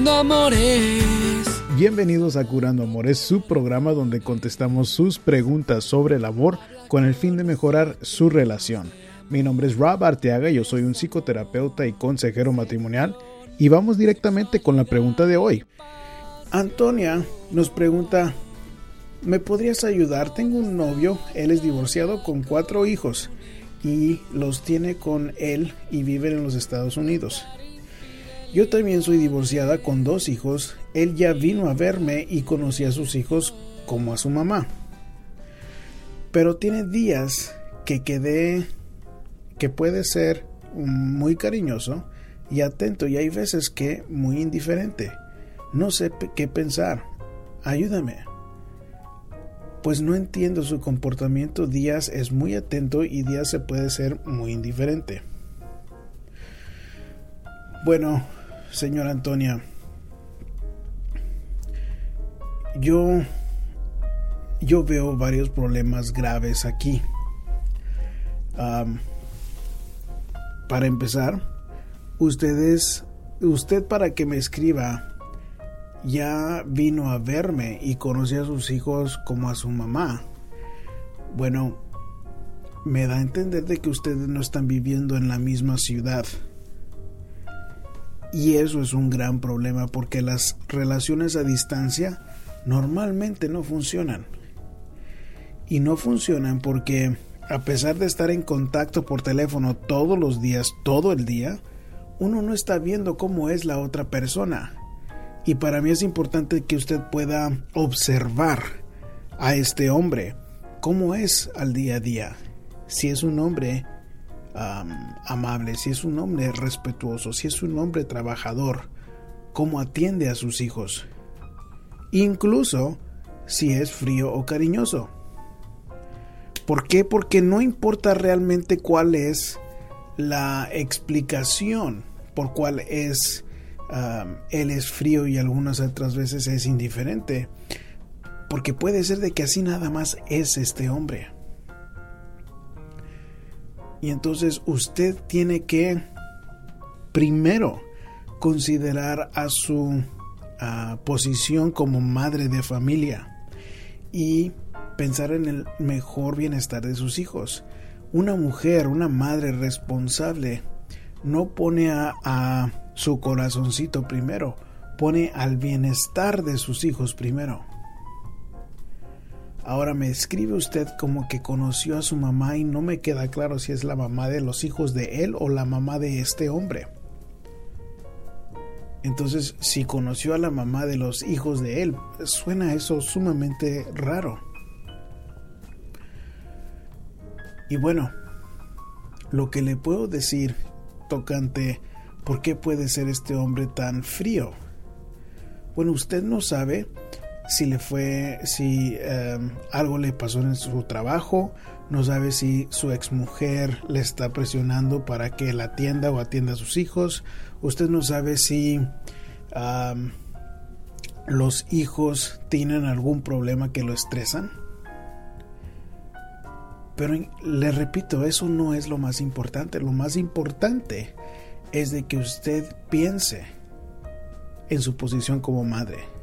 Curando Amores. Bienvenidos a Curando Amores, su programa donde contestamos sus preguntas sobre el amor con el fin de mejorar su relación. Mi nombre es Rob Arteaga, yo soy un psicoterapeuta y consejero matrimonial y vamos directamente con la pregunta de hoy. Antonia nos pregunta, ¿me podrías ayudar? Tengo un novio, él es divorciado con cuatro hijos y los tiene con él y viven en los Estados Unidos. Yo también soy divorciada con dos hijos. Él ya vino a verme y conocí a sus hijos como a su mamá. Pero tiene días que quedé que puede ser muy cariñoso y atento y hay veces que muy indiferente. No sé qué pensar. Ayúdame. Pues no entiendo su comportamiento. Días es muy atento y días se puede ser muy indiferente. Bueno, señora Antonia, yo yo veo varios problemas graves aquí. para empezar, ustedes, usted para que me escriba, ya vino a verme y conocí a sus hijos como a su mamá. Bueno, me da a entender de que ustedes no están viviendo en la misma ciudad. Y eso es un gran problema porque las relaciones a distancia normalmente no funcionan. Y no funcionan porque a pesar de estar en contacto por teléfono todos los días, todo el día, uno no está viendo cómo es la otra persona. Y para mí es importante que usted pueda observar a este hombre, cómo es al día a día. Si es un hombre amable, si es un hombre respetuoso, si es un hombre trabajador, cómo atiende a sus hijos. Incluso si es frío o cariñoso. ¿Por qué? Porque no importa realmente cuál es la explicación por cuál es él es frío y algunas otras veces es indiferente. Porque puede ser de que así nada más es este hombre. Y entonces usted tiene que primero considerar a su posición como madre de familia y pensar en el mejor bienestar de sus hijos. Una mujer, una madre responsable, no pone a, a su corazoncito primero, pone al bienestar de sus hijos primero. Ahora me escribe usted como que conoció a su mamá y no me queda claro si es la mamá de los hijos de él o la mamá de este hombre. Entonces, si conoció a la mamá de los hijos de él, suena eso sumamente raro. Y bueno, lo que le puedo decir tocante por qué puede ser este hombre tan frío. Bueno, usted no sabe si le fue, si em, algo le pasó en su trabajo, no sabe si su exmujer le está presionando para que la atienda o atienda a sus hijos, usted no sabe si los hijos tienen algún problema que lo estresan. Pero le repito, eso no es lo más importante. Lo más importante es de que usted piense en su posición como madre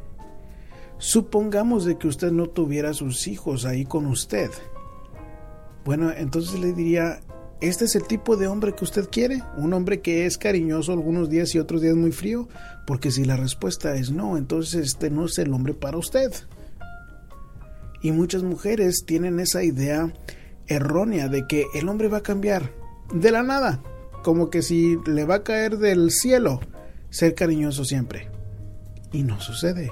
Supongamos de que usted no tuviera sus hijos ahí con usted. Bueno, entonces le diría, ¿este es el tipo de hombre que usted quiere? ¿Un hombre que es cariñoso algunos días y otros días muy frío? Porque si la respuesta es no, entonces este no es el hombre para usted. Y muchas mujeres tienen esa idea errónea de que el hombre va a cambiar de la nada, como que si le va a caer del cielo ser cariñoso siempre. Y no sucede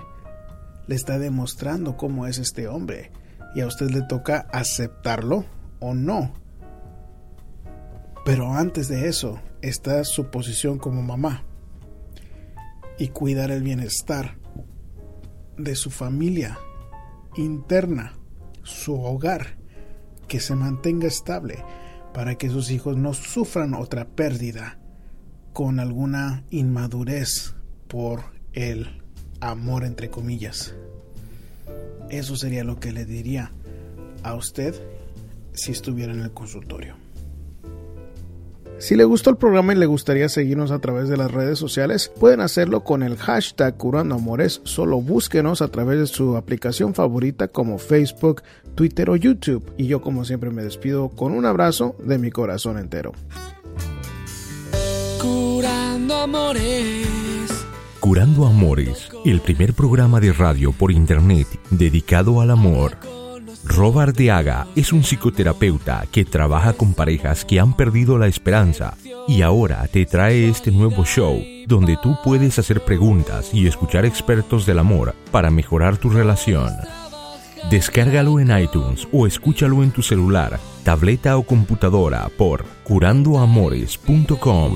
le está demostrando cómo es este hombre y a usted le toca aceptarlo o no. Pero antes de eso está su posición como mamá y cuidar el bienestar de su familia interna, su hogar, que se mantenga estable para que sus hijos no sufran otra pérdida con alguna inmadurez por el amor entre comillas. Eso sería lo que le diría a usted si estuviera en el consultorio. Si le gustó el programa y le gustaría seguirnos a través de las redes sociales, pueden hacerlo con el hashtag Curando Amores. Solo búsquenos a través de su aplicación favorita como Facebook, Twitter o YouTube. Y yo como siempre me despido con un abrazo de mi corazón entero. Curando Amores. Curando Amores, el primer programa de radio por internet dedicado al amor. Robert Deaga es un psicoterapeuta que trabaja con parejas que han perdido la esperanza y ahora te trae este nuevo show donde tú puedes hacer preguntas y escuchar expertos del amor para mejorar tu relación. Descárgalo en iTunes o escúchalo en tu celular, tableta o computadora por curandoamores.com.